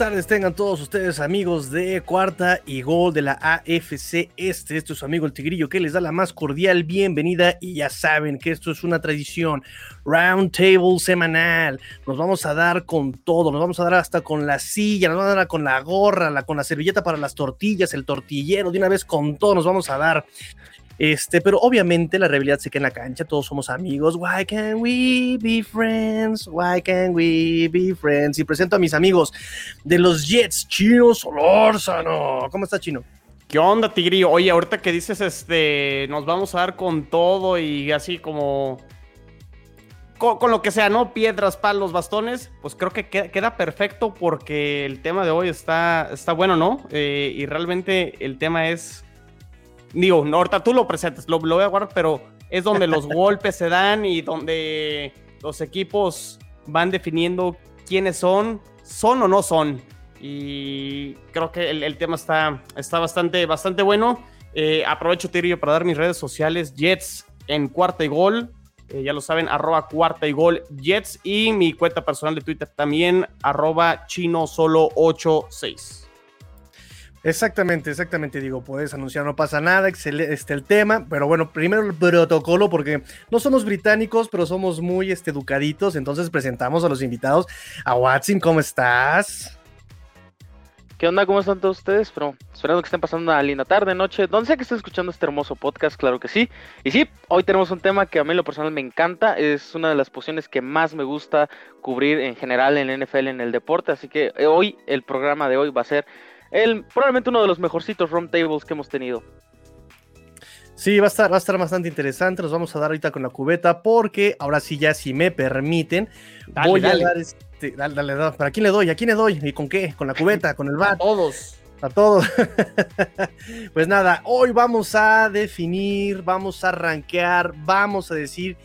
tardes, tengan todos ustedes amigos de Cuarta y Gol de la AFC Este. Este es su amigo el Tigrillo que les da la más cordial bienvenida y ya saben que esto es una tradición, round table semanal. Nos vamos a dar con todo, nos vamos a dar hasta con la silla, nos vamos a dar con la gorra, la, con la servilleta para las tortillas, el tortillero, de una vez con todo nos vamos a dar. Este, pero obviamente la realidad se queda en la cancha, todos somos amigos. Why can't we be friends? Why can't we be friends? Y presento a mis amigos de los Jets, Chino Solórzano. ¿Cómo está, Chino? ¿Qué onda, Tigrillo? Oye, ahorita que dices, este, nos vamos a dar con todo y así como con, lo que sea, ¿no? Piedras, palos, bastones, pues creo que queda, perfecto porque el tema de hoy está, está bueno, ¿no? Eh, y realmente el tema es digo, ahorita tú lo presentas, lo, voy a guardar, pero es donde los golpes se dan y donde los equipos van definiendo quiénes son, son o no son. Y creo que el, tema está, está bastante, bastante bueno. Eh, aprovecho, Tirillo, para dar mis redes sociales, Jets en cuarta y gol. Eh, ya lo saben, arroba cuarta y gol Jets. Y mi cuenta personal de Twitter también, arroba chino solo 86. Exactamente, exactamente, digo, puedes anunciar, no pasa nada, excelente este, el tema, pero bueno, primero el protocolo, porque no somos británicos, pero somos muy este, educaditos, entonces presentamos a los invitados. A Watson, ¿cómo estás? ¿Qué onda? ¿Cómo están todos ustedes? Pero esperando que estén pasando una linda tarde, noche, donde sea que estén escuchando este hermoso podcast, claro que sí. Y sí, hoy tenemos un tema que a mí lo personal me encanta, es una de las posiciones que más me gusta cubrir en general en el NFL, en el deporte, así que eh, hoy, el programa de hoy va a ser el, probablemente uno de los mejorcitos round tables que hemos tenido. Sí, va a, estar, va a estar bastante interesante. Nos vamos a dar ahorita con la cubeta porque ahora sí, ya si me permiten, voy a dar este. Dale, dale, dale, ¿Para quién le doy? ¿A quién le doy? ¿Y con qué? ¿Con la cubeta? ¿Con el bat? A todos. A todos. pues nada, hoy vamos a definir, vamos a rankear, vamos a decir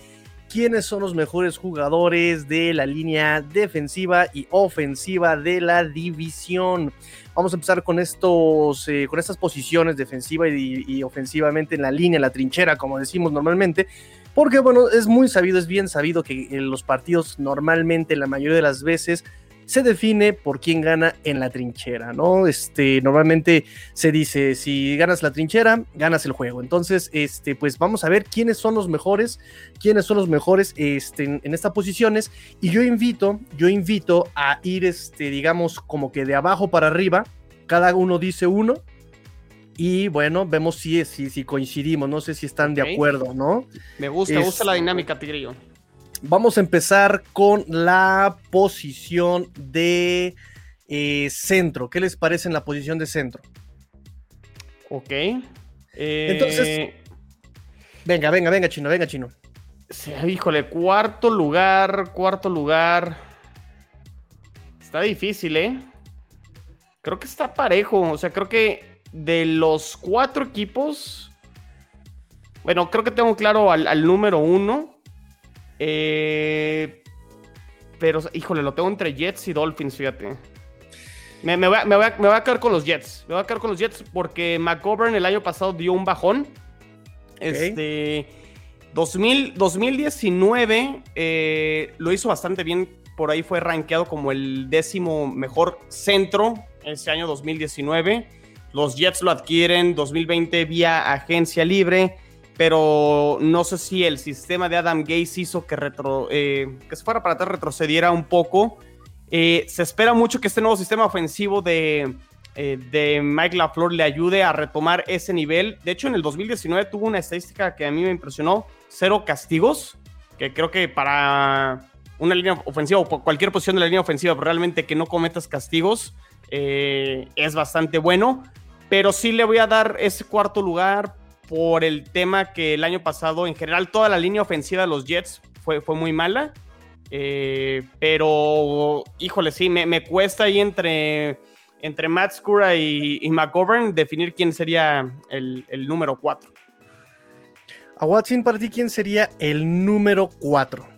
quiénes son los mejores jugadores de la línea defensiva y ofensiva de la división. Vamos a empezar con estos, eh, con estas posiciones defensiva y, ofensivamente en la línea, en la trinchera, como decimos normalmente, porque bueno, es muy sabido, es bien sabido que en los partidos normalmente, la mayoría de las veces, se define por quién gana en la trinchera, ¿no? Este, normalmente se dice, si ganas la trinchera, ganas el juego. Entonces, este, pues vamos a ver quiénes son los mejores, quiénes son los mejores este, en, estas posiciones. Y yo invito, yo invito a ir, este, digamos, como que de abajo para arriba, cada uno dice uno. Y bueno, vemos si, si, si coincidimos, no sé si están de acuerdo, ¿no? Me gusta, me gusta la este, dinámica, Tigrillo. Vamos a empezar con la posición de eh, centro. ¿Qué les parece en la posición de centro? Ok. Entonces, eh, venga, venga, venga, chino, venga, chino. Sí, híjole, cuarto lugar, cuarto lugar. Está difícil, ¿eh? Creo que está parejo. O sea, creo que de los cuatro equipos. Bueno, creo que tengo claro al número uno. Eh, pero, híjole, lo tengo entre Jets y Dolphins, fíjate. Me, voy a, quedar con los Jets. Me voy a quedar con los Jets porque McGovern el año pasado dio un bajón. Este. 2019 eh, lo hizo bastante bien. Por ahí fue rankeado como el décimo mejor centro ese año 2019. Los Jets lo adquieren 2020 vía agencia libre pero no sé si el sistema de Adam Gaze hizo que, retro, eh, que se fuera para atrás, retrocediera un poco. Eh, se espera mucho que este nuevo sistema ofensivo de, eh, de Mike LaFleur le ayude a retomar ese nivel. De hecho, en el 2019 tuvo una estadística que a mí me impresionó, cero castigos, que creo que para una línea ofensiva o cualquier posición de la línea ofensiva, realmente que no cometas castigos, es bastante bueno. Pero sí le voy a dar ese cuarto lugar por el tema que el año pasado, en general, toda la línea ofensiva de los Jets fue, fue muy mala. Eh, pero, híjole, sí, me, cuesta ahí entre, entre Matt Scura y, McGovern definir quién sería el, número 4. A Watson, para ti, ¿quién sería el número 4?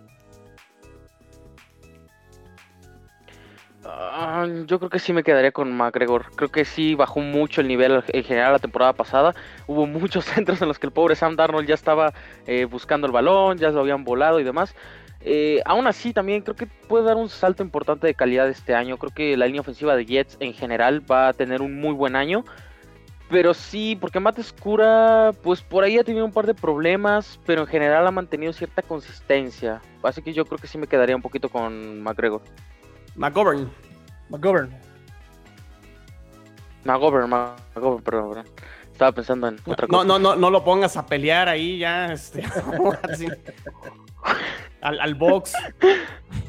Ah, yo creo que sí me quedaría con McGregor. Creo que sí bajó mucho el nivel en general la temporada pasada. Hubo muchos centros en los que el pobre Sam Darnold ya estaba eh, buscando el balón, ya lo habían volado y demás. Eh, aún así, también creo que puede dar un salto importante de calidad este año. Creo que la línea ofensiva de Jets en general va a tener un muy buen año. Pero sí, porque Matt Escura, pues por ahí ha tenido un par de problemas, pero en general ha mantenido cierta consistencia. Así que yo creo que sí me quedaría un poquito con McGregor. McGovern. McGovern. McGovern, McGovern, perdón, perdón. Estaba pensando en otra No, cosa. no, no, no lo pongas a pelear ahí ya, este, así. al, al box.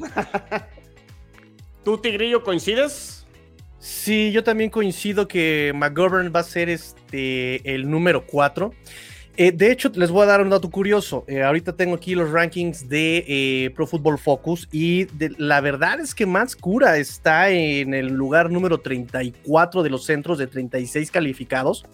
¿Tú, Tigrillo, coincides? Sí, yo también coincido que McGovern va a ser este, el número 4. De hecho, les voy a dar un dato curioso. Eh, ahorita tengo aquí los rankings de eh, Pro Football Focus y la verdad es que Mats Cura está en el lugar número 34 de los centros de 36 calificados.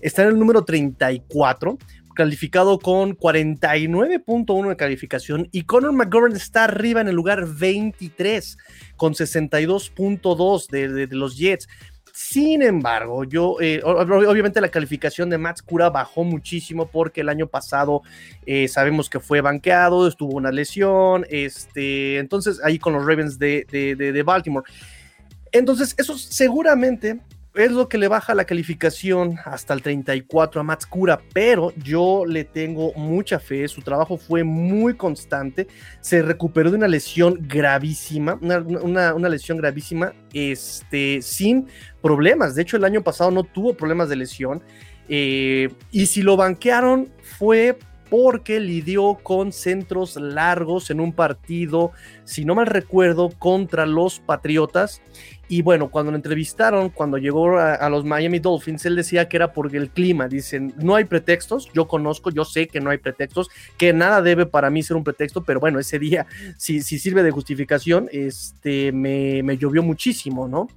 Está en el número 34 calificado con 49.1 de calificación y Conor McGovern está arriba en el lugar 23 con 62.2 de, de- de los Jets. Sin embargo, yo, eh, obviamente la calificación de Matt Cura bajó muchísimo porque el año pasado eh, sabemos que fue banqueado, estuvo una lesión, este, entonces ahí con los Ravens de Baltimore. Entonces, eso seguramente es lo que le baja la calificación hasta el 34 a Matt Cura, pero yo le tengo mucha fe, su trabajo fue muy constante, se recuperó de una lesión gravísima, una, una- una lesión gravísima, este, sin problemas. De hecho, el año pasado no tuvo problemas de lesión. eh, y si lo banquearon fue porque lidió con centros largos en un partido, si no mal recuerdo, contra los Patriotas. Y bueno, cuando lo entrevistaron, cuando llegó a, los Miami Dolphins, él decía que era por el clima. Dicen, no hay pretextos, yo conozco, yo sé que no hay pretextos, que nada debe para mí ser un pretexto, pero bueno, ese día, si, si sirve de justificación, este, me llovió muchísimo, ¿no?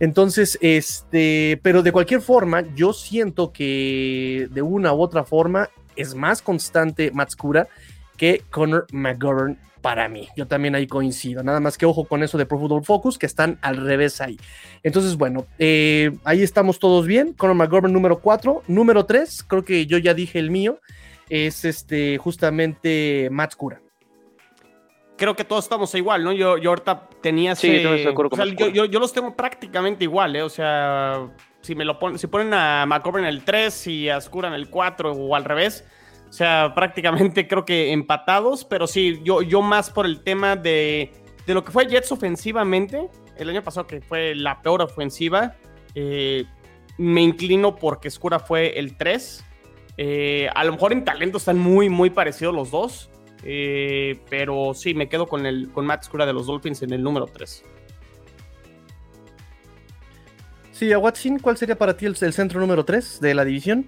Entonces, este, pero de cualquier forma, yo siento que de una u otra forma es más constante Matskura que Conor McGovern para mí. Yo también ahí coincido. Nada más que ojo con eso de Pro Football Focus, que están al revés ahí. Entonces, bueno, eh, ahí estamos todos bien. Conor McGovern número 4. Número 3, creo que yo ya dije el mío, es este justamente Matskura. Creo que todos estamos igual, ¿no? Yo, yo ahorita tenía Sí, ese- también estoy de acuerdo o con sea, Mascura. yo, yo- yo los tengo prácticamente igual, ¿eh? O sea, si me lo ponen, si ponen a McCover en el 3 y a Skura en el 4 o al revés, o sea, prácticamente creo que empatados, pero sí, yo, yo más por el tema de, de lo que fue Jets ofensivamente, el año pasado que fue la peor ofensiva, eh, me inclino porque Skura fue el 3. Eh, a lo mejor en talento están muy, muy parecidos los dos. Eh, pero sí, me quedo con, el, con Matt Skura de los Dolphins en el número 3. Sí, a Watson, ¿cuál sería para ti el, el centro número 3 de la división?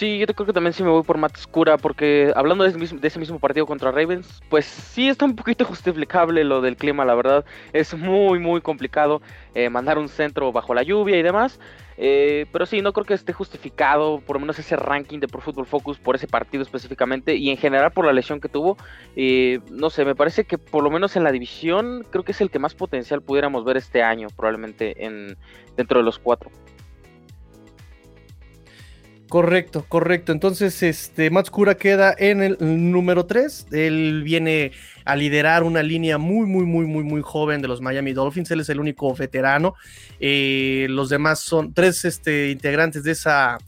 Sí, yo creo que también sí me voy por Matt Scura, porque hablando de ese, mismo, de ese mismo partido contra Ravens, pues sí está un poquito justificable lo del clima, la verdad. Es muy, muy complicado eh, mandar un centro bajo la lluvia y demás. Eh, pero sí, no creo que esté justificado, por lo menos ese ranking de Pro Football Focus por ese partido específicamente y en general por la lesión que tuvo. Eh, no sé, me parece que por lo menos en la división creo que es el que más potencial pudiéramos ver este año, probablemente en, dentro de los cuatro. Correcto, correcto. Entonces, este Matskura queda en el número 3. Él viene a liderar una línea muy, muy, muy, muy, muy joven de los Miami Dolphins. Él es el único veterano. Eh, los demás son tres este, integrantes de esa,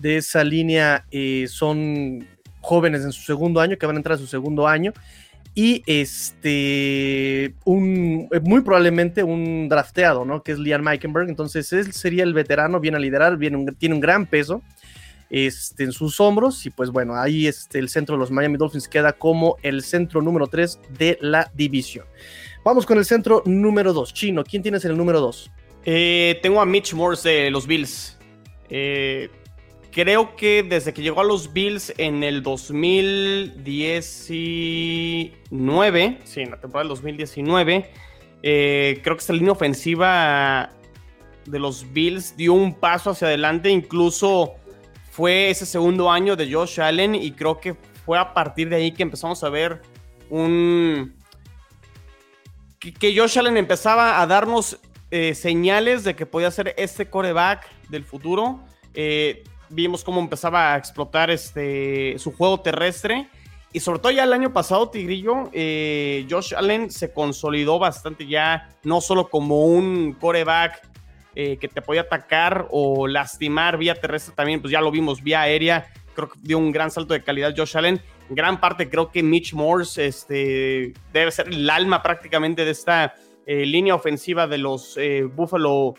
de esa línea, eh, son jóvenes en su segundo año, que van a entrar a su segundo año. Y este, un, muy probablemente un drafteado, ¿no? Que es Liam Meikenberg. Entonces, él sería el veterano, viene a liderar, viene tiene un gran peso este, en sus hombros. Y pues bueno, ahí este, el centro de los Miami Dolphins queda como el centro número 3 de la división. Vamos con el centro número 2. Chino, ¿quién tienes en el número 2? Eh, tengo a Mitch Morse de los Bills. Eh, creo que desde que llegó a los Bills en el 2019, sí, en la temporada del 2019, eh, creo que esta línea ofensiva de los Bills dio un paso hacia adelante, incluso fue ese segundo año de Josh Allen y creo que fue a partir de ahí que empezamos a ver un... que, Josh Allen empezaba a darnos eh, señales de que podía ser este coreback del futuro. Eh, vimos cómo empezaba a explotar este, su juego terrestre. Y sobre todo ya el año pasado, Tigrillo, eh, Josh Allen se consolidó bastante ya, no solo como un coreback eh, que te podía atacar o lastimar vía terrestre también, pues ya lo vimos, vía aérea, creo que dio un gran salto de calidad Josh Allen. En gran parte creo que Mitch Morse este, debe ser el alma prácticamente de esta eh, línea ofensiva de los Buffalo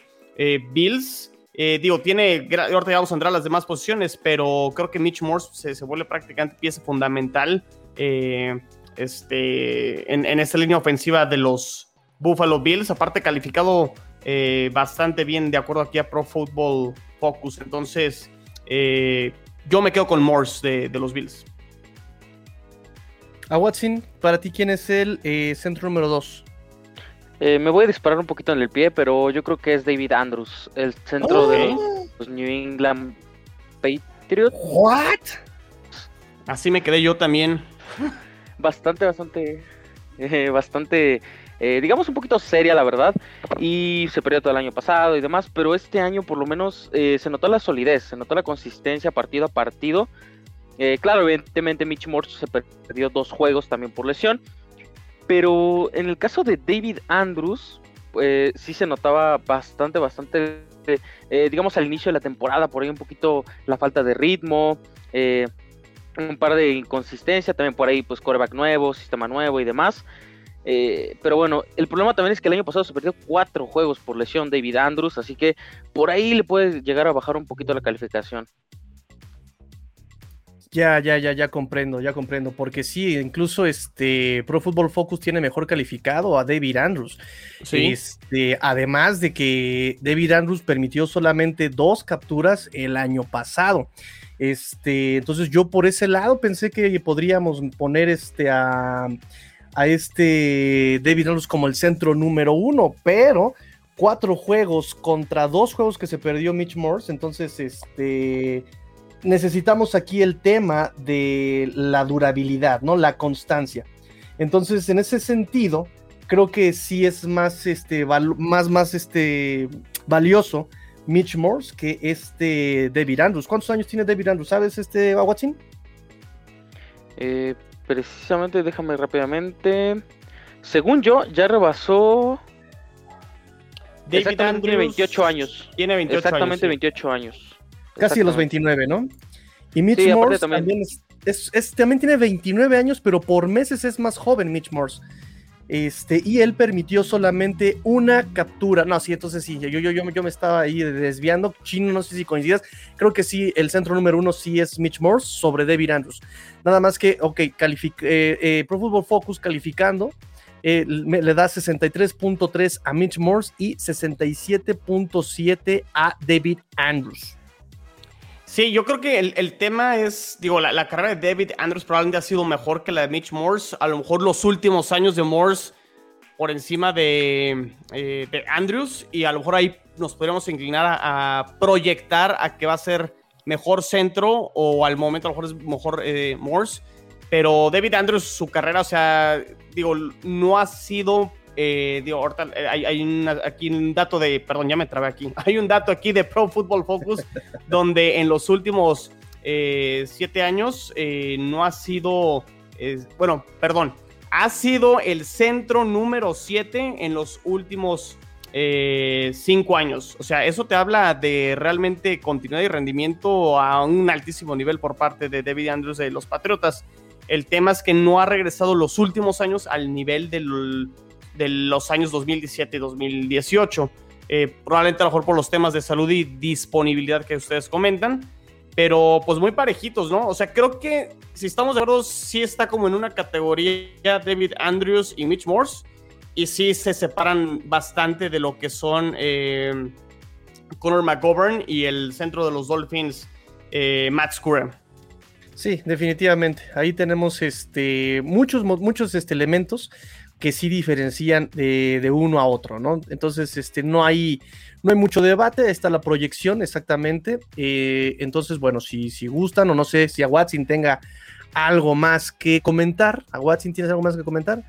Bills. Eh, digo, tiene, ahorita ya vamos a entrar a las demás posiciones, pero creo que Mitch Morse se, vuelve prácticamente pieza fundamental eh, este, en, esta línea ofensiva de los Buffalo Bills, aparte calificado eh, bastante bien de acuerdo aquí a Pro Football Focus. Entonces, yo me quedo con Morse de, de los Bills. A Watson, para ti, ¿quién es el centro número 2? Eh, me voy a disparar un poquito en el pie, pero yo creo que es David Andrews, el centro de los New England Patriots. ¿What? Así me quedé yo también. Bastante, bastante, eh, bastante, eh, digamos un poquito seria, la verdad. Y se perdió todo el año pasado y demás, pero este año por lo menos se notó la solidez, se notó la consistencia partido a partido. claro, evidentemente Mitch Morse se perdió dos juegos también por lesión pero en el caso de David Andrews, eh, sí se notaba bastante, bastante, eh, digamos al inicio de la temporada, por ahí un poquito la falta de ritmo, eh, un par de inconsistencia, también por ahí pues coreback nuevo, sistema nuevo y demás. Pero bueno, el problema también es que el año pasado se perdió cuatro juegos por lesión David Andrews, así que por ahí le puede llegar a bajar un poquito la calificación. Ya, ya, ya, ya comprendo, ya comprendo, porque sí, incluso este Pro Football Focus tiene mejor calificado a David Andrews. Sí. Este, además de que David Andrews permitió solamente dos capturas el año pasado. Este, entonces yo por ese lado pensé que podríamos poner este a, a este David Andrews como el centro número uno, pero cuatro juegos contra dos juegos que se perdió Mitch Morse, entonces este necesitamos aquí el tema de la durabilidad, ¿no? La constancia. Entonces, en ese sentido, creo que sí es más, este, más, más, este, valioso Mitch Morse que este David Andrews. ¿Cuántos años tiene David Andrews? ¿Sabes, este, Watson? Eh, precisamente, déjame rápidamente. Según yo, ya rebasó. David Andrews tiene 28 años. Tiene 28 Exactamente 28 años. Casi los 29, ¿no? Y Mitch Morse también, es, también tiene 29 años, pero por meses es más joven Mitch Morse. Este, y él permitió solamente una captura. No, sí, entonces sí, yo, yo, yo, yo me estaba ahí desviando. Chino, no sé si coincidas. Creo que sí, el centro número uno sí es Mitch Morse sobre David Andrews. Nada más que, ok, eh, eh, Pro Football Focus calificando. Eh, le da 63.3 a Mitch Morse y 67.7 a David Andrews. Sí, yo creo que el, tema es, digo, la, carrera de David Andrews probablemente ha sido mejor que la de Mitch Morse. A lo mejor los últimos años de Morse por encima de, eh, Andrews y a lo mejor ahí nos podríamos inclinar a, proyectar a que va a ser mejor centro o al momento a lo mejor es mejor eh, Morse. Pero David Andrews, su carrera, o sea, digo, no ha sido eh, digo, ahorita eh, hay, aquí un dato de, perdón, ya me trabé aquí. Hay un dato aquí de Pro Football Focus donde en los últimos eh, siete años no ha sido, bueno, perdón, ha sido el centro número siete en los últimos cinco años. O sea, eso te habla de realmente continuidad y rendimiento a un altísimo nivel por parte de David Andrews de los Patriotas. El tema es que no ha regresado los últimos años al nivel del de los años 2017 y 2018. Eh, probablemente a lo mejor por los temas de salud y disponibilidad que ustedes comentan, pero pues muy parejitos, ¿no? O sea, creo que si estamos de acuerdo, sí está como en una categoría David Andrews y Mitch Morse, y sí se separan bastante de lo que son eh, Connor McGovern y el centro de los Dolphins, eh, Matt Scurry. Sí, definitivamente. Ahí tenemos este, muchos, muchos este, elementos que sí diferencian de, uno a otro, ¿no? Entonces, este, no hay, no hay mucho debate, está la proyección exactamente. Eh, entonces, bueno, si, si gustan o no sé si a Watson tenga algo más que comentar. ¿A Watson tienes algo más que comentar?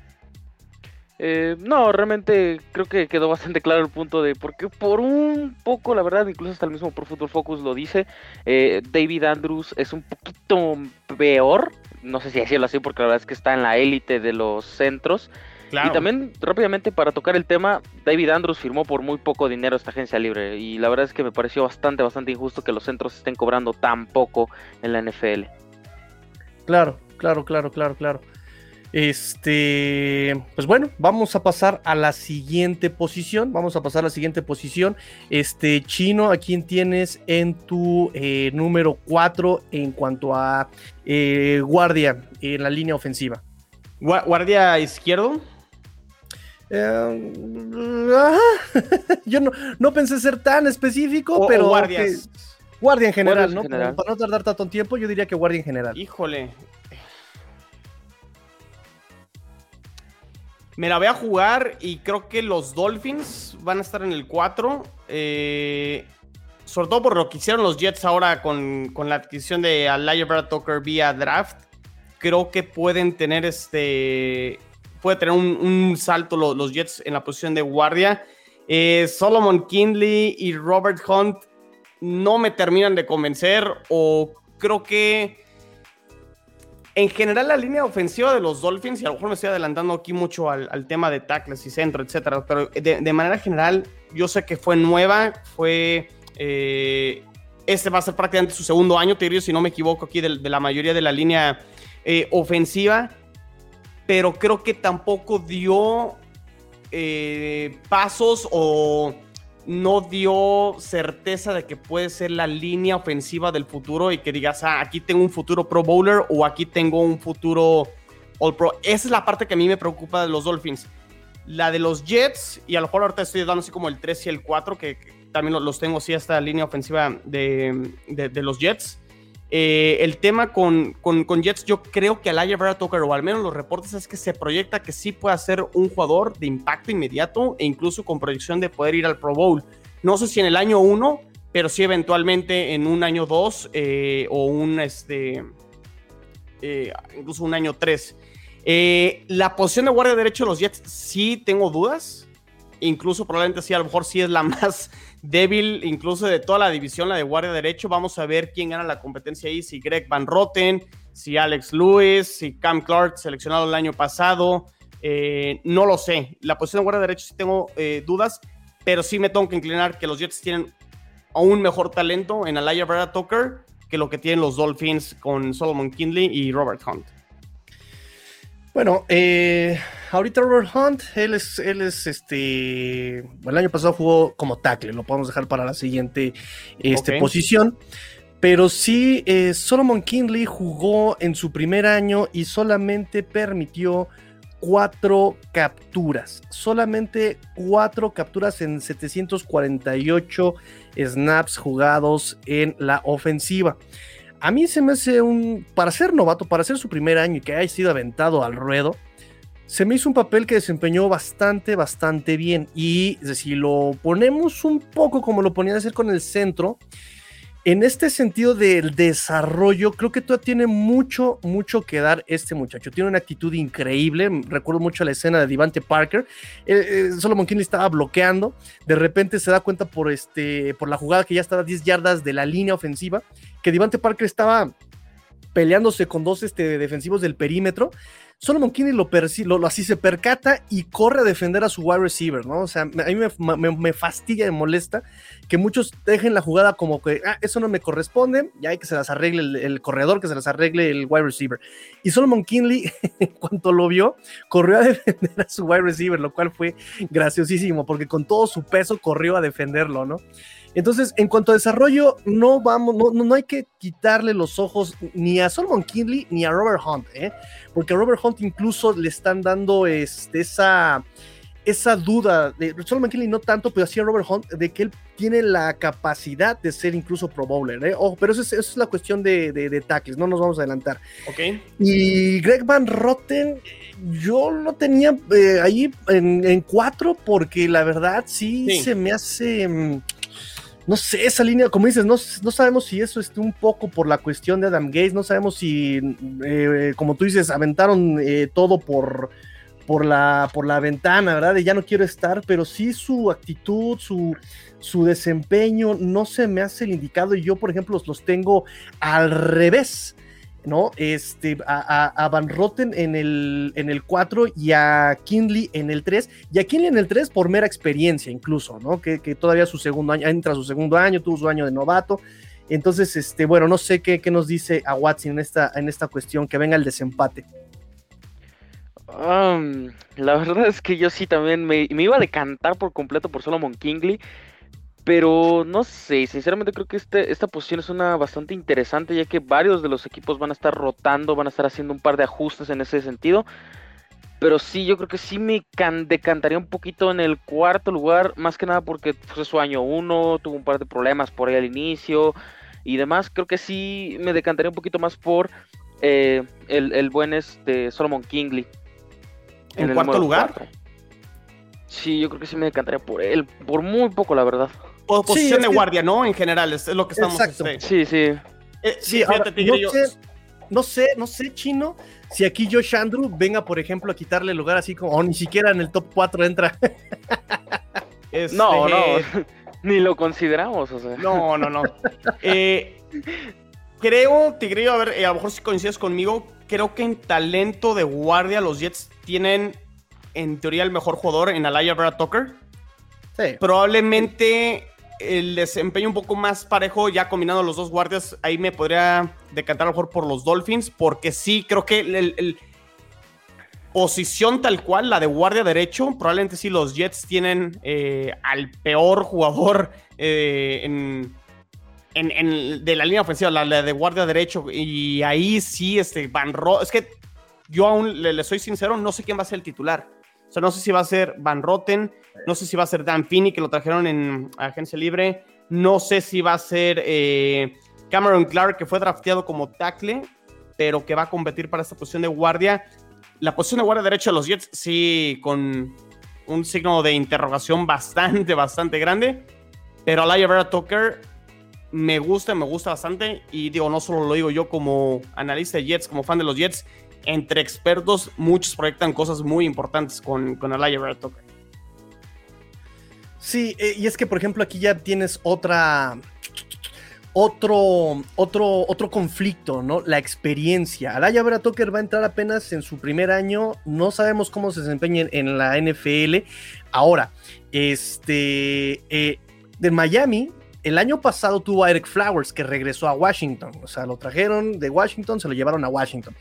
Eh, no, realmente creo que quedó bastante claro el punto de porque por un poco, la verdad, incluso hasta el mismo Pro Football Focus lo dice, eh, David Andrews es un poquito peor, no sé si decirlo así porque la verdad es que está en la élite de los centros. Y también rápidamente para tocar el tema, David Andrews firmó por muy poco dinero esta agencia libre y la verdad es que me pareció bastante, bastante injusto que los centros estén cobrando tan poco en la NFL. Claro, claro, claro, claro, claro. Este, pues bueno, vamos a pasar a la siguiente posición. Vamos a pasar a la siguiente posición. Este, Chino, ¿a quién tienes en tu eh, número 4 en cuanto a eh, guardia en la línea ofensiva? ¿Guardia izquierdo? Eh, yo no, no, pensé ser tan específico, pero. guardias. guardia en general, ¿no? Para no tardar tanto tiempo, yo diría que guardia en general. Híjole, Me la voy a jugar y creo que los Dolphins van a estar en el 4. Eh, sobre todo por lo que hicieron los Jets ahora con, la adquisición de Alaya Brad Tucker vía draft. Creo que pueden tener este. Puede tener un, salto los, Jets en la posición de guardia. Eh, Solomon Kindley y Robert Hunt no me terminan de convencer. O creo que en general, la línea ofensiva de los Dolphins, y a lo mejor me estoy adelantando aquí mucho al, tema de tackles y centro, etcétera, pero de, manera general, yo sé que fue nueva, fue. Eh, este va a ser prácticamente su segundo año, te si no me equivoco, aquí de, la mayoría de la línea eh, ofensiva, pero creo que tampoco dio eh, pasos o no dio certeza de que puede ser la línea ofensiva del futuro y que digas, ah, aquí tengo un futuro Pro Bowler o aquí tengo un futuro All Pro. Esa es la parte que a mí me preocupa de los Dolphins. La de los Jets, y a lo mejor ahorita estoy dando así como el 3 y el 4, que, también los tengo así esta línea ofensiva de, de los Jets. Eh, el tema con, con, Jets, yo creo que Alaya Vera Tucker, o al menos los reportes, es que se proyecta que sí puede ser un jugador de impacto inmediato e incluso con proyección de poder ir al Pro Bowl. No sé si en el año 1, pero sí eventualmente en un año 2 eh, o un, este, eh, incluso un año 3. la posición de guardia derecho de los Jets sí tengo dudas. Incluso probablemente sí, a lo mejor sí es la más débil incluso de toda la división, la de guardia derecho. Vamos a ver quién gana la competencia ahí, si Greg Van Roten, si Alex Lewis, si Cam Clark, seleccionado el año pasado. Eh, no lo sé. La posición de guardia derecho sí tengo eh, dudas, pero sí me tengo que inclinar que los Jets tienen aún mejor talento en Alaya Vera Tucker que lo que tienen los Dolphins con Solomon Kindley y Robert Hunt. Bueno, eh, ahorita Robert Hunt, él es, él es este, el año pasado jugó como tackle, lo podemos dejar para la siguiente este, posición. Pero sí, eh, Solomon Kinley jugó en su primer año y solamente permitió cuatro capturas. Solamente cuatro capturas en 748 snaps jugados en la ofensiva. A mí se me hace un, para ser novato, para ser su primer año y que haya sido aventado al ruedo, se me hizo un papel que desempeñó bastante, bastante bien. Y si lo ponemos un poco como lo ponía a hacer con el centro, en este sentido del desarrollo, creo que todavía tiene mucho, mucho que dar este muchacho. Tiene una actitud increíble. Recuerdo mucho la escena de Devante Parker. Eh, eh, Solomon Kinley estaba bloqueando. De repente se da cuenta por, este, por la jugada que ya estaba a 10 yardas de la línea ofensiva, que Devante Parker estaba peleándose con dos este, defensivos del perímetro. Solomon Kinney lo, lo, así se percata y corre a defender a su wide receiver, ¿no? O sea, a mí me, fastidia y molesta que muchos dejen la jugada como que, ah, eso no me corresponde, ya hay que se las arregle el, corredor, que se las arregle el wide receiver. Y Solomon Kinley, en cuanto lo vio, corrió a defender a su wide receiver, lo cual fue graciosísimo, porque con todo su peso corrió a defenderlo, ¿no? Entonces, en cuanto a desarrollo, no vamos, no, no, hay que quitarle los ojos ni a Solomon Kinley ni a Robert Hunt, ¿eh? porque a Robert Hunt incluso le están dando este, esa, esa duda de Solomon Kinley no tanto, pero sí a Robert Hunt de que él tiene la capacidad de ser incluso Pro Bowler, ¿eh? pero eso es, la cuestión de, de, tackles, no nos vamos a adelantar. Ok. Y Greg Van Rotten, yo lo tenía eh, ahí en, cuatro porque la verdad sí, se me hace. No sé, esa línea, como dices, no, no sabemos si eso es un poco por la cuestión de Adam Gates, no sabemos si, eh, como tú dices, aventaron eh, todo por, por la, por la ventana, ¿verdad? De ya no quiero estar, pero sí su actitud, su, su desempeño no se me hace el indicado y yo, por ejemplo, los, tengo al revés. ¿No? Este, a, Van Rotten en el, en el 4 y a Kinley en el 3, y a Kinley en el 3 por mera experiencia incluso, ¿no? Que, que, todavía su segundo año, entra su segundo año, tuvo su año de novato, entonces, este, bueno, no sé qué, qué nos dice a Watson en esta, en esta cuestión, que venga el desempate. la verdad es que yo sí también me, iba a decantar por completo por Solomon Kingley, pero no sé, sinceramente creo que este, esta posición es una bastante interesante ya que varios de los equipos van a estar rotando, van a estar haciendo un par de ajustes en ese sentido. Pero sí, yo creo que sí me decantaría un poquito en el cuarto lugar, más que nada porque fue su año uno, tuvo un par de problemas por ahí al inicio y demás. Creo que sí me decantaría un poquito más por eh, el, buen este Solomon Kingley. ¿En, cuarto lugar? Sí, yo creo que sí me decantaría por él, por muy poco, la verdad. O posición de guardia, ¿no? En general, es, lo que estamos Exacto. Sí, sí. Eh, sí, no, sé, no sé, no sé, chino, si aquí Josh Andrew venga, por ejemplo, a quitarle lugar así como, o ni siquiera en el top 4 entra. Este, no, no, ni lo consideramos, o sea. No, no, no. eh, creo, Tigrillo, a ver, eh, a lo mejor si coincides conmigo, creo que en talento de guardia los Jets tienen, en teoría, el mejor jugador en Alaya Vera Tucker. Sí. Probablemente el desempeño un poco más parejo, ya combinando los dos guardias, ahí me podría decantar a lo mejor por los Dolphins, porque sí, creo que el, posición tal cual, la de guardia derecho, probablemente sí los Jets tienen eh, al peor jugador eh, en, de la línea ofensiva, la, de guardia derecho, y ahí sí, este, Van Roten, es que yo aún le, le soy sincero, no sé quién va a ser el titular. O sea, no sé si va a ser Van Roten, no sé si va a ser Dan Finney, que lo trajeron en agencia libre. No sé si va a ser eh, Cameron Clark, que fue drafteado como tackle, pero que va a competir para esta posición de guardia. La posición de guardia derecha de los Jets, sí, con un signo de interrogación bastante, bastante grande. Pero Alaya Vera Tucker me gusta, me gusta bastante. Y digo, no solo lo digo yo como analista de Jets, como fan de los Jets. Entre expertos, muchos proyectan cosas muy importantes con, con Alaya Vera Tucker. Sí, eh, y es que, por ejemplo, aquí ya tienes otra. Otro, otro, otro conflicto, ¿no? La experiencia. Alaya Vera Tucker va a entrar apenas en su primer año. No sabemos cómo se desempeña en, la NFL. Ahora, este. Eh, de Miami, el año pasado tuvo a Eric Flowers que regresó a Washington. O sea, lo trajeron de Washington, se lo llevaron a Washington.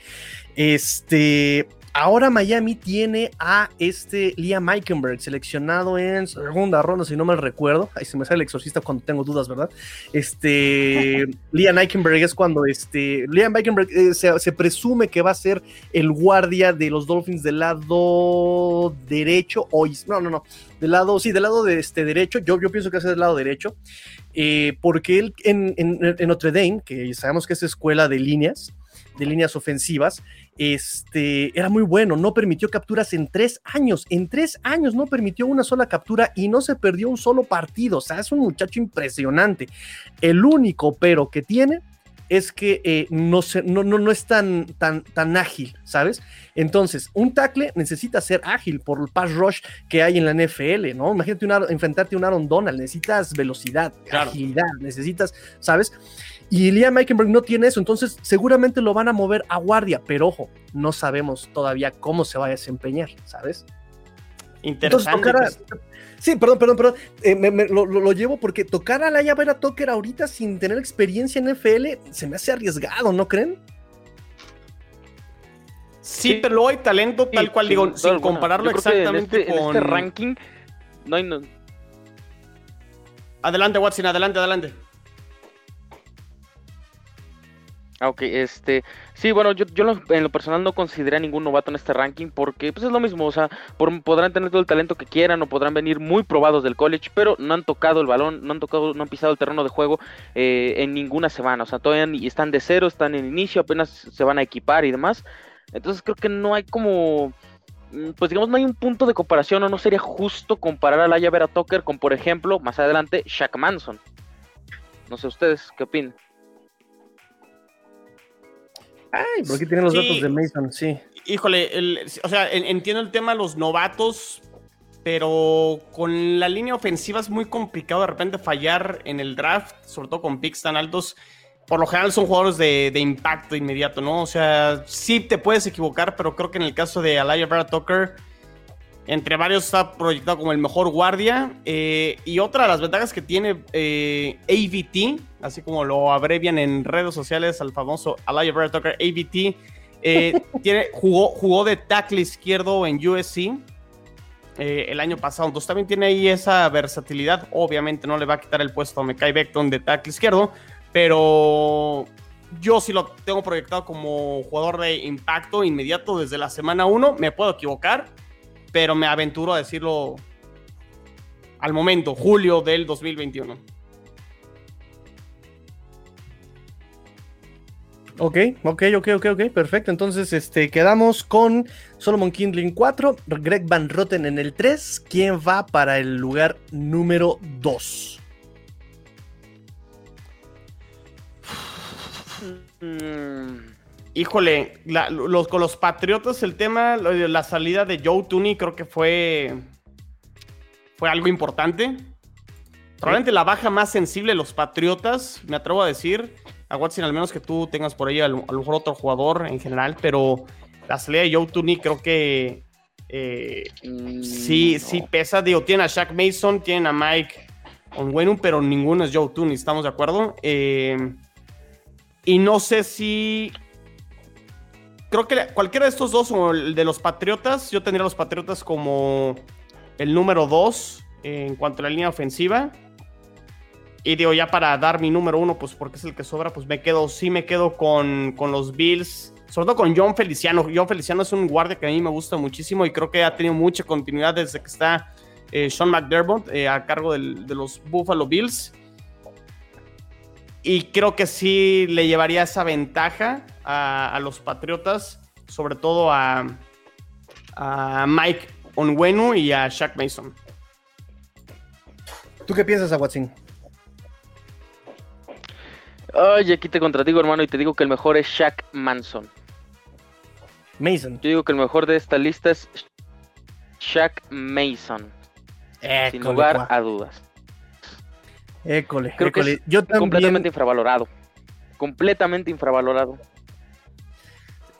Este, Ahora Miami tiene a este Liam Eikenberg, seleccionado en segunda ronda, si no mal recuerdo. Ahí se me sale el exorcista cuando tengo dudas, ¿verdad? Este, Liam Eikenberg es cuando este, Liam Eikenberg eh, se, presume que va a ser el guardia de los Dolphins del lado derecho, o no, no, no, del lado, sí, del lado de este derecho. Yo, yo pienso que es del lado derecho, eh, porque él en, en Notre Dame, que sabemos que es escuela de líneas, de líneas ofensivas, este, era muy bueno, no permitió capturas en tres años, en tres años no permitió una sola captura y no se perdió un solo partido, o sea, es un muchacho impresionante. El único pero que tiene es que eh, no, no, no, es tan, tan, tan ágil, ¿sabes? Entonces, un tackle necesita ser ágil por el pass rush que hay en la NFL, ¿no? Imagínate enfrentarte a un Aaron Donald, necesitas velocidad, agilidad, necesitas, ¿sabes? Y Liam Meikenberg no tiene eso, entonces seguramente lo van a mover a guardia, pero ojo, no sabemos todavía cómo se va a desempeñar, ¿sabes? Interesante. Pues. Sí, perdón, perdón, perdón. Eh, lo, llevo porque tocar a Laia Vera Tucker ahorita sin tener experiencia en NFL se me hace arriesgado, ¿no creen? Sí, pero luego hay talento tal cual, digo, sin compararlo exactamente este, con. En este ranking, no hay. No... Adelante, Watson, adelante, adelante. Ok, este, sí, bueno, yo, yo en lo personal no consideré a ningún novato en este ranking porque pues es lo mismo, o sea, podrán tener todo el talento que quieran o podrán venir muy probados del college, pero no han tocado el balón, no han tocado, no han pisado el terreno de juego eh, en ninguna semana, o sea, todavía están de cero, están en inicio, apenas se van a equipar y demás, entonces creo que no hay como, mm, pues digamos, no hay un punto de comparación o no sería justo comparar a Laia Vera Tucker con, por ejemplo, más adelante, Shaq Manson. No sé ustedes, ¿qué opinan? Ay, por aquí tienen los datos de Mason, sí. Híjole, o sea, entiendo el tema de los novatos, pero con la línea ofensiva es muy complicado de repente fallar en el draft, sobre todo con picks tan altos. Por lo general son jugadores de, impacto inmediato, ¿no? O sea, sí te puedes equivocar, pero creo que en el caso de Alaya Vera Tucker, entre varios está proyectado como el mejor guardia. Eh, y otra de las ventajas que tiene eh, AVT, así como lo abrevian en redes sociales al famoso Alaya Vera Tucker, AVT, eh, tiene, jugó, jugó de tackle izquierdo en USC el año pasado. Entonces también tiene ahí esa versatilidad. Obviamente no le va a quitar el puesto a Mekai Beckton de tackle izquierdo, pero yo sí lo tengo proyectado como jugador de impacto inmediato desde la semana 1. Me puedo equivocar, pero me aventuro a decirlo al momento, julio del 2021. Ok, ok, ok, ok, ok, perfecto. Entonces, este, quedamos con Solomon Kindling 4, Greg Van Rotten en el 3. ¿Quién va para el lugar número 2? Mm. Híjole, los, con los Patriotas el tema, la salida de Joe Tooney creo que fue, fue algo importante. Probablemente la baja más sensible de los Patriotas, me atrevo a decir. A Watson, al menos que tú tengas por ahí a lo, mejor otro jugador en general, pero la salida de Joe Tooney creo que eh, mm, sí, sí pesa. Digo, tienen a Shaq Mason, tienen a Mike Onwenu, pero ninguno es Joe Tooney, ¿estamos de acuerdo? Eh, y no sé si. Creo que cualquiera de estos dos, o el de los Patriotas, yo tendría a los Patriotas como el número dos en cuanto a la línea ofensiva. Y digo, ya para dar mi número uno, pues porque es el que sobra, pues me quedo, sí me quedo con, con los Bills. Sobre todo con John Feliciano. John Feliciano es un guardia que a mí me gusta muchísimo y creo que ha tenido mucha continuidad desde que está eh, Sean McDermott eh, a cargo de los Buffalo Bills. Y creo que sí le llevaría esa ventaja a, los Patriotas, sobre todo a, Mike Onwenu y a Shaq Mason. ¿Tú qué piensas, Aguatzin? Oye, aquí te contradigo, hermano, y te digo que el mejor es Shaq Manson. Mason. Yo digo que el mejor de esta lista es Shaq Mason. sin lugar a dudas. École, Creo Que Yo también... Completamente infravalorado. Completamente infravalorado.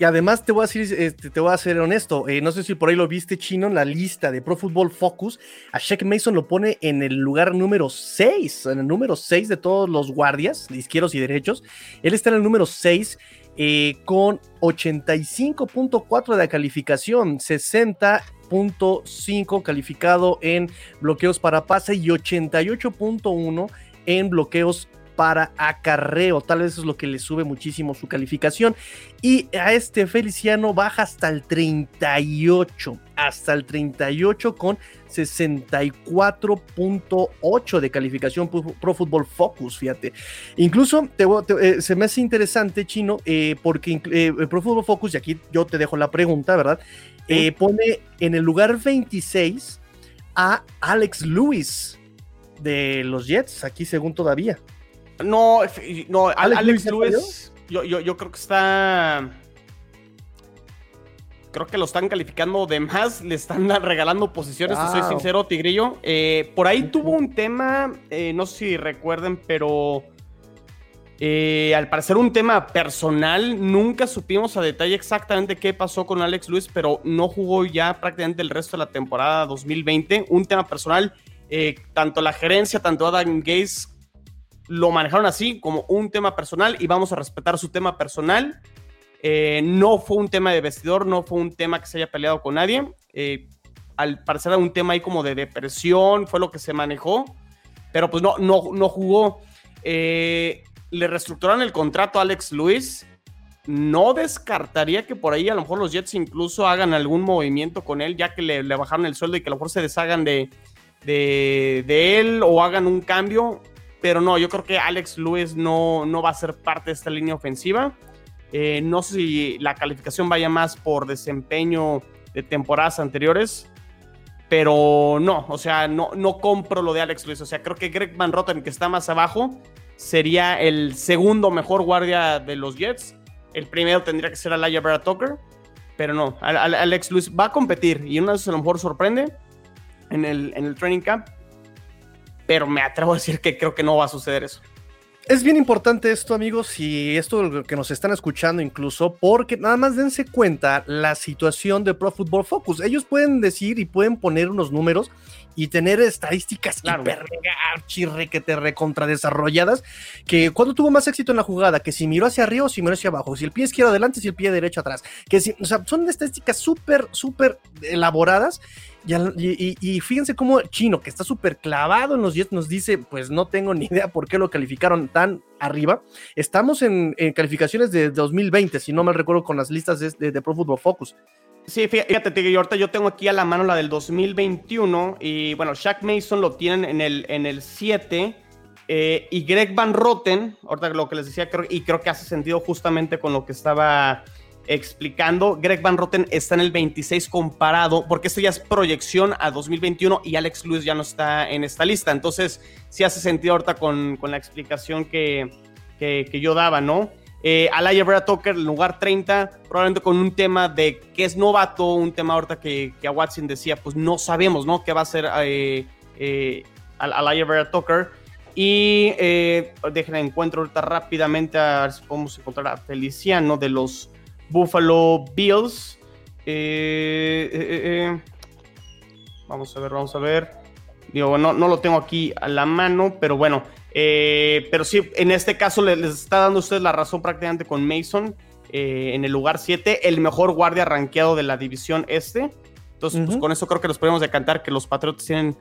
Y además te voy a decir, este, te voy a ser honesto, eh, no sé si por ahí lo viste chino en la lista de Pro Football Focus, a Shaq Mason lo pone en el lugar número 6, en el número 6 de todos los guardias, izquierdos y derechos. Él está en el número 6 eh, con 85.4 de calificación, 60 .5 calificado en bloqueos para pase y 88.1 en bloqueos para acarreo. Tal vez eso es lo que le sube muchísimo su calificación. Y a este Feliciano baja hasta el 38. Hasta el 38 con 64.8 de calificación Pro Football Focus, fíjate. Incluso eh, se me hace interesante, Chino, eh, porque eh, Pro Football Focus, y aquí yo te dejo la pregunta, ¿verdad? Eh, pone en el lugar 26 a Alex Lewis de los Jets, aquí según todavía. No, no Alex, Lewis, yo, creo que está. Creo que lo están calificando de más, le están regalando posiciones, soy sincero, Tigrillo. Eh, por ahí tuvo un tema, eh, no sé si recuerden, pero eh, al parecer un tema personal, nunca supimos a detalle exactamente qué pasó con Alex Luis, pero no jugó ya prácticamente el resto de la temporada 2020. Un tema personal, tanto la gerencia, tanto Adam Gates lo manejaron así como un tema personal y vamos a respetar su tema personal. Eh, no fue un tema de vestidor, no fue un tema que se haya peleado con nadie. al parecer era un tema ahí como de depresión, fue lo que se manejó, pero pues no, no, no jugó. Eh, le reestructuraron el contrato a Alex Luis. No descartaría que por ahí a lo mejor los Jets incluso hagan algún movimiento con él, ya que le, bajaron el sueldo y que a lo mejor se deshagan de, de, él o hagan un cambio. Pero no, yo creo que Alex Luis no, no va a ser parte de esta línea ofensiva. Eh, no sé si la calificación vaya más por desempeño de temporadas anteriores, pero no, o sea, no, no compro lo de Alex Luis. O sea, creo que Greg Van Rotten, que está más abajo, sería el segundo mejor guardia de los Jets. El primero tendría que ser Alaya Vera Tucker. pero no, Alex Luis va a competir y una vez a lo mejor sorprende en el, en el training camp, pero me atrevo a decir que creo que no va a suceder eso. Es bien importante esto, amigos, y esto que nos están escuchando incluso, porque nada más dense cuenta la situación de Pro Football Focus. Ellos pueden decir y pueden poner unos números y tener estadísticas claro. hiper que te recontradesarrolladas, que cuando tuvo más éxito en la jugada, que si miró hacia arriba o si miró hacia abajo, si el pie izquierdo adelante, si el pie derecho atrás, que si, o sea, son estadísticas súper, súper elaboradas y, fíjense cómo Chino, que está súper clavado en los Jets, nos dice, pues no tengo ni idea por qué lo calificaron tan arriba. Estamos en, calificaciones de 2020, si no mal recuerdo, con las listas de, Pro Football Focus. Sí, fíjate, ahorita yo tengo aquí a la mano la del 2021 y bueno, Shaq Mason lo tienen en el, en el 7 eh, y Greg Van Roten, ahorita lo que les decía, y creo que hace sentido justamente con lo que estaba explicando. Greg Van Roten está en el 26 comparado, porque esto ya es proyección a 2021 y Alex Lewis ya no está en esta lista. Entonces, sí hace sentido ahorita con, con la explicación que, que, yo daba, ¿no? Eh, Alaya Vera Tucker lugar 30, probablemente con un tema de que es novato, un tema ahorita que, que a Watson decía, pues no sabemos, ¿no? ¿Qué va a hacer eh, eh, Alaya Vera Tucker? Y eh, déjenme encuentro ahorita rápidamente a ver si podemos encontrar a Feliciano de los Buffalo Bills. Eh, eh, vamos a ver, vamos a ver. Digo, no, no lo tengo aquí a la mano, pero bueno. Pero sí, en este caso les, está dando usted la razón prácticamente con Mason en el lugar 7, el mejor guardia rankeado de la división este. Entonces, pues con eso creo que nos podemos decantar que los Patriots tienen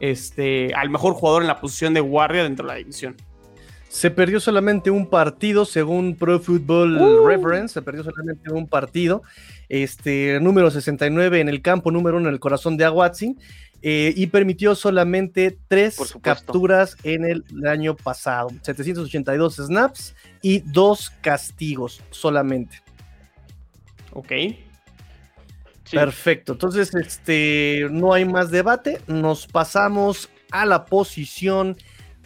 este, al mejor jugador en la posición de guardia dentro de la división. Se perdió solamente un partido, según Pro Football uh. Reference, se perdió solamente un partido. Este, número 69 en el campo, número 1 en el corazón de Aguazzi, eh, y permitió solamente tres capturas en el, año pasado. 782 snaps y dos castigos solamente. Ok. Perfecto. Entonces, este, no hay más debate. Nos pasamos a la posición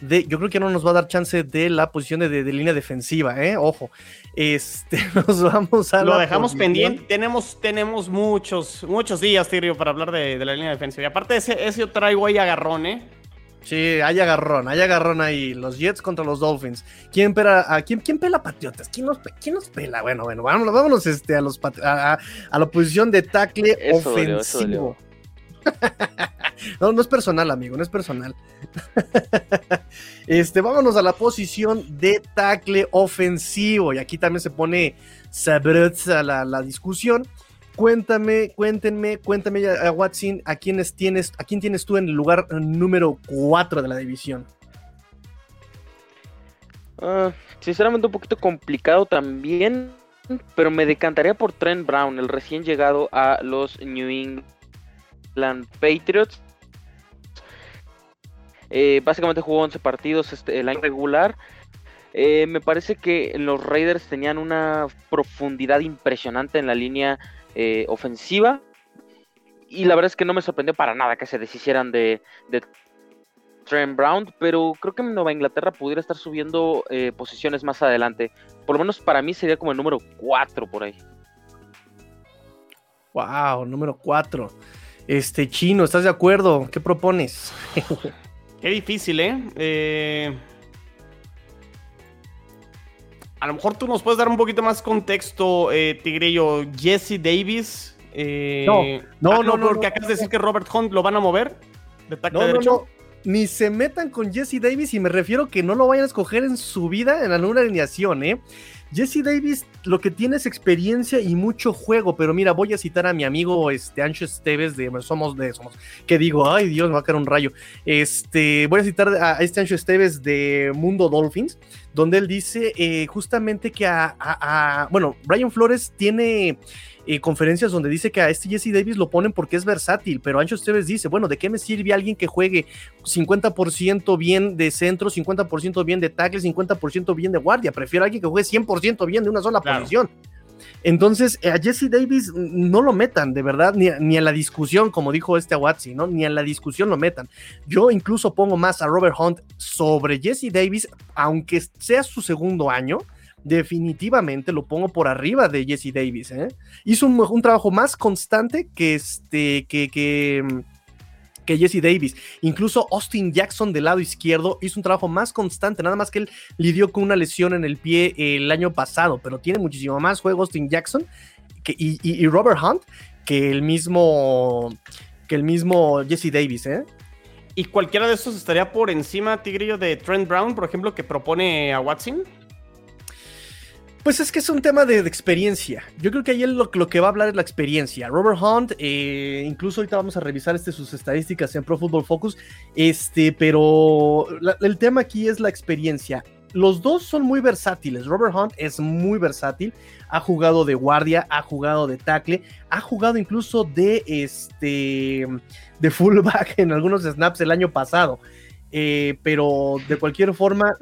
yo creo que no nos va a dar chance de la posición de, línea defensiva, ¿eh? Ojo. Este, nos vamos a. Lo dejamos pendiente. Tenemos, tenemos muchos, muchos días, Tirio, para hablar de, la línea defensiva. Y aparte, ese, ese yo traigo ahí agarrón, ¿eh? Sí, hay agarrón, hay agarrón ahí. Los Jets contra los Dolphins. ¿Quién pela a quién, quién pela Patriotas? ¿Quién nos, quién nos pela? Bueno, bueno, vámonos, vámonos este, a los a, la posición de tackle ofensivo. no, no es personal, amigo, no es personal. este, vámonos a la posición de tackle ofensivo. Y aquí también se pone sabrosa la, la discusión. Cuéntame, cuéntenme, cuéntame, a Watson, ¿a, quiénes tienes, ¿a quién tienes tú en el lugar número 4 de la división? Ah, sinceramente un poquito complicado también, pero me decantaría por Trent Brown, el recién llegado a los New England Patriots. Eh, básicamente jugó 11 partidos este, el año regular. Eh, me parece que los Raiders tenían una profundidad impresionante en la línea eh, ofensiva. Y la verdad es que no me sorprendió para nada que se deshicieran de, de Trent Brown, pero creo que Nueva Inglaterra pudiera estar subiendo posiciones más adelante. Por lo menos para mí sería como el número 4 por ahí. Wow, número 4. Este, Chino, ¿estás de acuerdo? ¿Qué propones? Qué difícil, ¿eh? ¿eh? A lo mejor tú nos puedes dar un poquito más contexto, eh, Tigrillo. Jesse Davis. Eh, no, no, ah, no, porque acabas de decir que Robert Hunt lo van a mover de no, No, no. Ni se metan con Jesse Davis y me refiero que no lo vayan a escoger en su vida en alguna alineación, ¿eh? Jesse Davis lo que tiene es experiencia y mucho juego, pero mira, voy a citar a mi amigo este, Ancho Esteves de Somos de Somos, que digo, ay Dios, me va a caer un rayo. Este, voy a citar a este Ancho Esteves de Mundo Dolphins, donde él dice eh, justamente que a, bueno, Brian Flores tiene eh, conferencias donde dice que a este Jesse Davis lo ponen porque es versátil, pero Ancho Esteves dice, bueno, ¿de qué me sirve alguien que juegue 50% bien de centro, 50% bien de tackle, 50% bien de guardia? Prefiero a alguien que juegue 100% bien de una sola posición. Entonces, eh, a Jesse Davis no lo metan, de verdad, ni, a la discusión, como dijo este Watsi, ¿no? Ni a la discusión lo metan. Yo incluso pongo más a Robert Hunt sobre Jesse Davis, aunque sea su segundo año, definitivamente lo pongo por arriba de Jesse Davis. ¿eh? Hizo un, trabajo más constante que este, que, que, que Jesse Davis. Incluso Austin Jackson del lado izquierdo hizo un trabajo más constante, nada más que él lidió con una lesión en el pie el año pasado, pero tiene muchísimo más juego Austin Jackson y, Robert Hunt que el mismo que el mismo Jesse Davis, ¿eh? ¿Y cualquiera de estos estaría por encima, Tigrillo, de Trent Brown, por ejemplo, que propone a Watson? Pues es que es un tema de, experiencia. Yo creo que ahí lo, lo, que va a hablar es la experiencia. Robert Hunt, eh, incluso ahorita vamos a revisar este, sus estadísticas en Pro Football Focus, este, pero el tema aquí es la experiencia. Los dos son muy versátiles. Robert Hunt es muy versátil. Ha jugado de guardia, ha jugado de tackle, ha jugado incluso de este de fullback en algunos snaps el año pasado. Eh, pero de cualquier forma,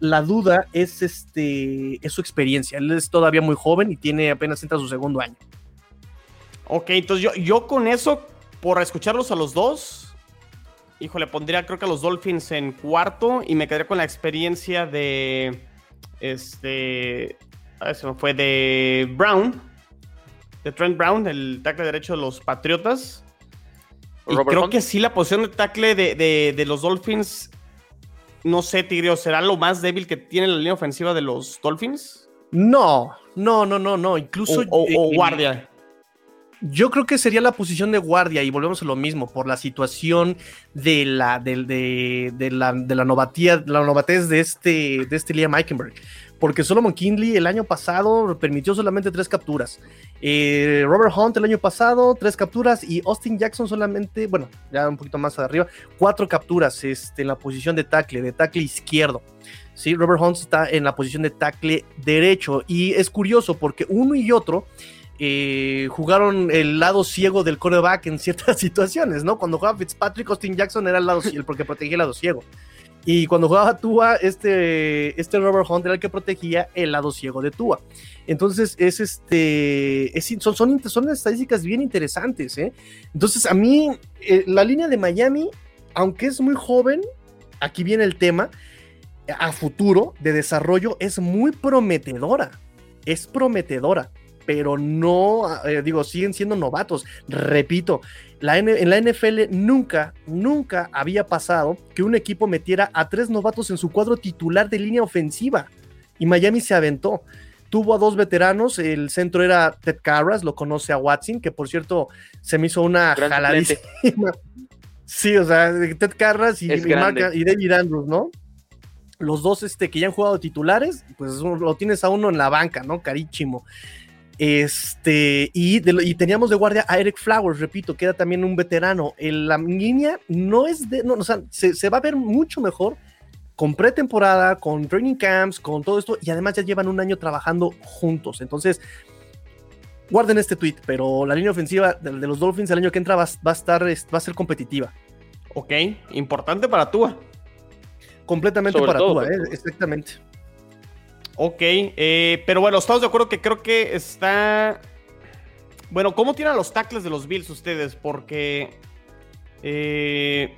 la duda es, este, es su experiencia. Él es todavía muy joven y tiene apenas entra su segundo año. Ok, entonces yo, yo con eso, por escucharlos a los dos, híjole, pondría creo que a los Dolphins en cuarto y me quedaría con la experiencia de, este, a ver, se me fue de Brown, de Trent Brown, el tackle derecho de los Patriotas. Y creo que sí, la posición de tackle de, los Dolphins, no sé, Tigrio, ¿será lo más débil que tiene la línea ofensiva de los Dolphins? No, no, no, no, no. Incluso. O, guardia. Yo creo que sería la posición de guardia y volvemos a lo mismo, por la situación de la, de, de, la, de la novatía, la novatez de este, de este Liam Eikenberg porque Solomon Kinley el año pasado permitió solamente tres capturas. Eh, Robert Hunt el año pasado, tres capturas, y Austin Jackson solamente, bueno, ya un poquito más arriba, cuatro capturas este, en la posición de tackle, de tackle izquierdo. Sí, Robert Hunt está en la posición de tackle derecho, y es curioso porque uno y otro eh, jugaron el lado ciego del coreback en ciertas situaciones, ¿no? Cuando jugaba Fitzpatrick, Austin Jackson era el lado ciego, porque protegía el lado ciego. Y cuando jugaba Tua, este, este Robert Hunt era el que protegía el lado ciego de Tua. Entonces, es este, son, son, son, estadísticas bien interesantes. ¿eh? Entonces, a mí, eh, la línea de Miami, aunque es muy joven, aquí viene el tema, a futuro de desarrollo, es muy prometedora. Es prometedora pero no, eh, digo, siguen siendo novatos. Repito, la en la NFL nunca, nunca había pasado que un equipo metiera a tres novatos en su cuadro titular de línea ofensiva. Y Miami se aventó. Tuvo a dos veteranos, el centro era Ted Carras, lo conoce a Watson, que por cierto se me hizo una jaladísima. Sí, o sea, Ted Carras y, y, David Andrews, ¿no? Los dos este, que ya han jugado titulares, pues lo tienes a uno en la banca, ¿no? Carísimo. Este, y, y, teníamos de guardia a Eric Flowers, repito, que era también un veterano. En la línea no es de, no, o sea, se, va a ver mucho mejor con pretemporada, con training camps, con todo esto, y además ya llevan un año trabajando juntos. Entonces, guarden este tweet, pero la línea ofensiva de, los Dolphins el año que entra va, a estar, va a ser competitiva. Ok, importante para Tua. Completamente para Tua, eh, exactamente. Ok, eh, pero bueno, estamos de acuerdo que creo que está. Bueno, ¿cómo tienen los tackles de los Bills ustedes? Porque. Eh,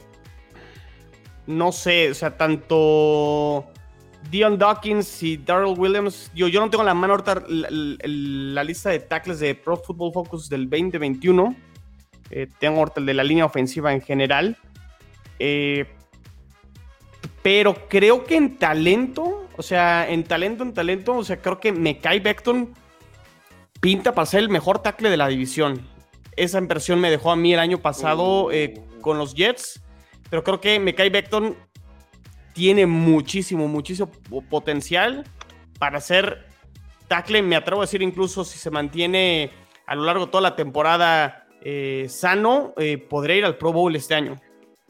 no sé, o sea, tanto. Dion Dawkins y Darrell Williams. Yo, yo no tengo la mano ahorita la, lista de tackles de Pro Football Focus del 2021. Eh, tengo ahorita el de la línea ofensiva en general. pero creo que en talento o sea, en talento, en talento, o sea, creo que Mekai Beckton pinta para ser el mejor tackle de la división. Esa impresión me dejó a mí el año pasado eh, con los Jets, pero creo que Mekai Beckton tiene muchísimo, muchísimo potencial para ser tackle. Me atrevo a decir incluso si se mantiene a lo largo de toda la temporada eh, sano, eh, podría ir al Pro Bowl este año.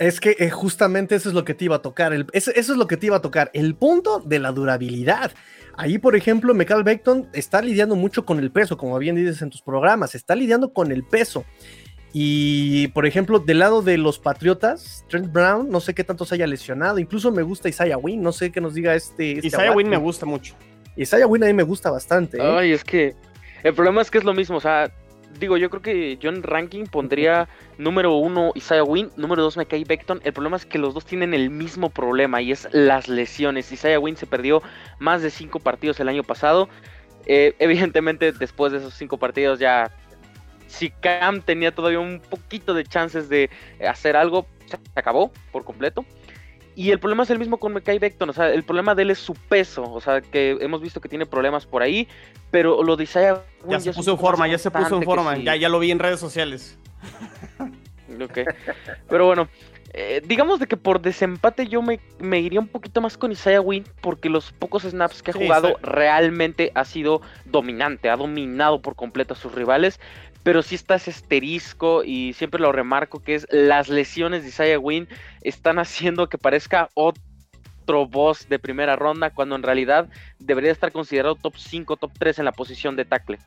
Es que eh, justamente eso es lo que te iba a tocar. eso, es lo que te iba a tocar. El punto de la durabilidad. Ahí, por ejemplo, Michael Beckton está lidiando mucho con el peso, como bien dices en tus programas. Está lidiando con el peso. Y, por ejemplo, del lado de los Patriotas, Trent Brown, no sé qué tanto se haya lesionado. Incluso me gusta Isaiah Wynn. No sé qué nos diga este. este Isaiah Wynn me gusta mucho. Isaiah Wynn a mí me gusta bastante. ¿eh? Ay, es que el problema es que es lo mismo. O sea, digo, yo creo que yo en ranking pondría número uno Isaiah Wynn, número dos Mekai Beckton. El problema es que los dos tienen el mismo problema y es las lesiones. Isaiah Wynn se perdió más de cinco partidos el año pasado. Eh, evidentemente, después de esos cinco partidos ya si Cam tenía todavía un poquito de chances de hacer algo, se acabó por completo. Y el problema es el mismo con Mekai Beckton, o sea, el problema de él es su peso, o sea, que hemos visto que tiene problemas por ahí, pero lo de Isaiah ya, se puso en forma, ya se puso en forma, ya, ya lo vi en redes sociales. Ok, pero bueno, eh, digamos de que por desempate yo me, iría un poquito más con Isaiah Wynn porque los pocos snaps que ha jugado realmente ha sido dominante, ha dominado por completo a sus rivales, pero sí está ese esterisco y siempre lo remarco que es las lesiones de Isaiah Wynn están haciendo que parezca otro boss de primera ronda cuando en realidad debería estar considerado top 5, top 3 en la posición de tackle.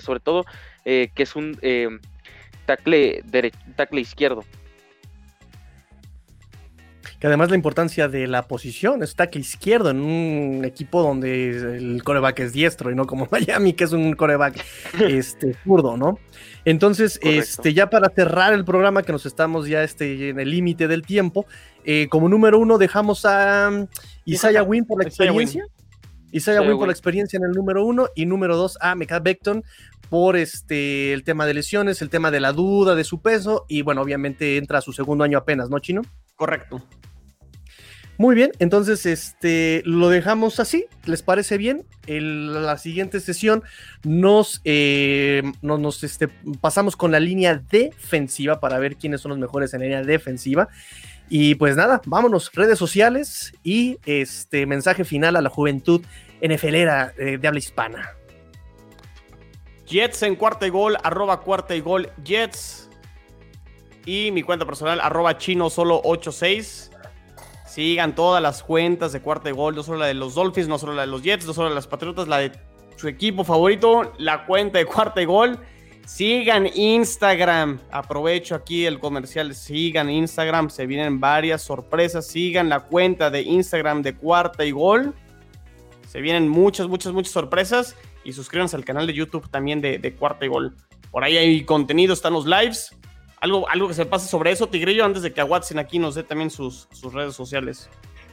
sobre todo eh, que es un eh, tackle izquierdo que además la importancia de la posición es tackle izquierdo en un equipo donde el coreback es diestro y no como Miami, que es un coreback este, zurdo, ¿no? Entonces, este, ya para cerrar el programa, que nos estamos ya este, en el límite del tiempo, eh, como número uno dejamos a um, Isaiah Wynn por la experiencia. Isaiah Wynn por la experiencia en el número uno y número dos a Mecca Beckton por este el tema de lesiones, el tema de la duda de su peso y bueno, obviamente entra a su segundo año apenas, ¿no, Chino? Correcto. Muy bien, entonces este, lo dejamos así. ¿Les parece bien? En la siguiente sesión nos, eh, nos, este, pasamos con la línea defensiva para ver quiénes son los mejores en la línea defensiva. Y pues nada, vámonos, redes sociales y este mensaje final a la juventud NFLera eh, de habla hispana. Jets en cuarta y gol, arroba cuarta y gol, Jets. Y mi cuenta personal, arroba chino solo 86. Sigan todas las cuentas de cuarta y gol, no solo la de los Dolphins, no solo la de los Jets, no solo la de las Patriotas, la de su equipo favorito, la cuenta de cuarta y gol. Sigan Instagram. Aprovecho aquí el comercial. Sigan Instagram. Se vienen varias sorpresas. Sigan la cuenta de Instagram de Cuarta y Gol. Se vienen muchas, muchas, muchas sorpresas. Y suscríbanse al canal de YouTube también de, de Cuarta y Gol. Por ahí hay contenido, están los lives. Algo, algo que se pase sobre eso, Tigrillo, antes de que a Watson aquí nos dé también sus, sus redes sociales.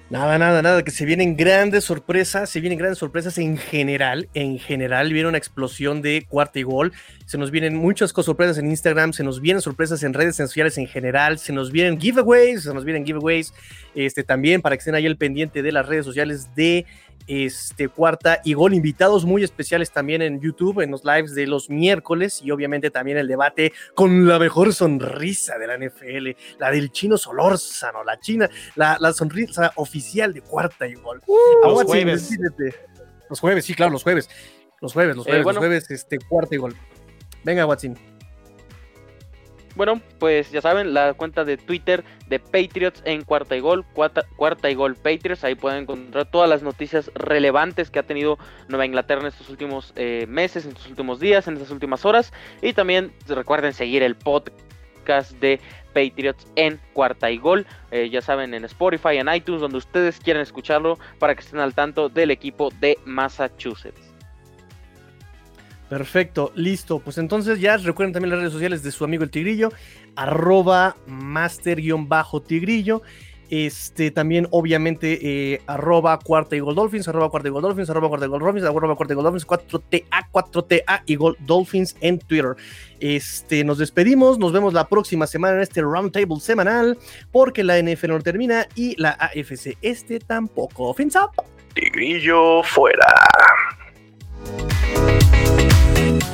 Nada, nada, nada, que se vienen grandes sorpresas, se vienen grandes sorpresas en general, en general viene una explosión de cuarta y gol, se nos vienen muchas cosas sorpresas en Instagram, se nos vienen sorpresas en redes sociales en general, se nos vienen giveaways, se nos vienen giveaways, este también para que estén ahí al pendiente de las redes sociales de este, cuarta y gol. Invitados muy especiales también en YouTube, en los lives de los miércoles y obviamente también el debate con la mejor sonrisa de la NFL, la del chino Solórzano, la china, la, sonrisa oficial de cuarta y gol. Uh, los jueves. Los jueves, sí, claro, los jueves. Los jueves, los eh, jueves, los jueves, este, cuarta y gol. Venga, Watson. Bueno, pues ya saben, la cuenta de Twitter de Patriots en cuarta y gol, cuarta, y gol Patriots, ahí pueden encontrar todas las noticias relevantes que ha tenido Nueva Inglaterra en estos últimos eh, meses, en estos últimos días, en estas últimas horas. Y también recuerden seguir el podcast de Patriots en cuarta y gol, eh, ya saben, en Spotify, en iTunes, donde ustedes quieran escucharlo para que estén al tanto del equipo de Massachusetts. Perfecto, listo. Pues entonces ya recuerden también las redes sociales de su amigo el Tigrillo, arroba master-tigrillo. Este también, obviamente, eh, arroba cuarta y gol dolphins, arroba cuarta y gol dolphins, arroba cuarta y gol dolphins, arroba cuarta y gol dolphins, 4TA, 4TA y dolphins en Twitter. Este, nos despedimos, nos vemos la próxima semana en este roundtable semanal, porque la NFL no termina y la AFC este tampoco. Fins. Tigrillo fuera. Thank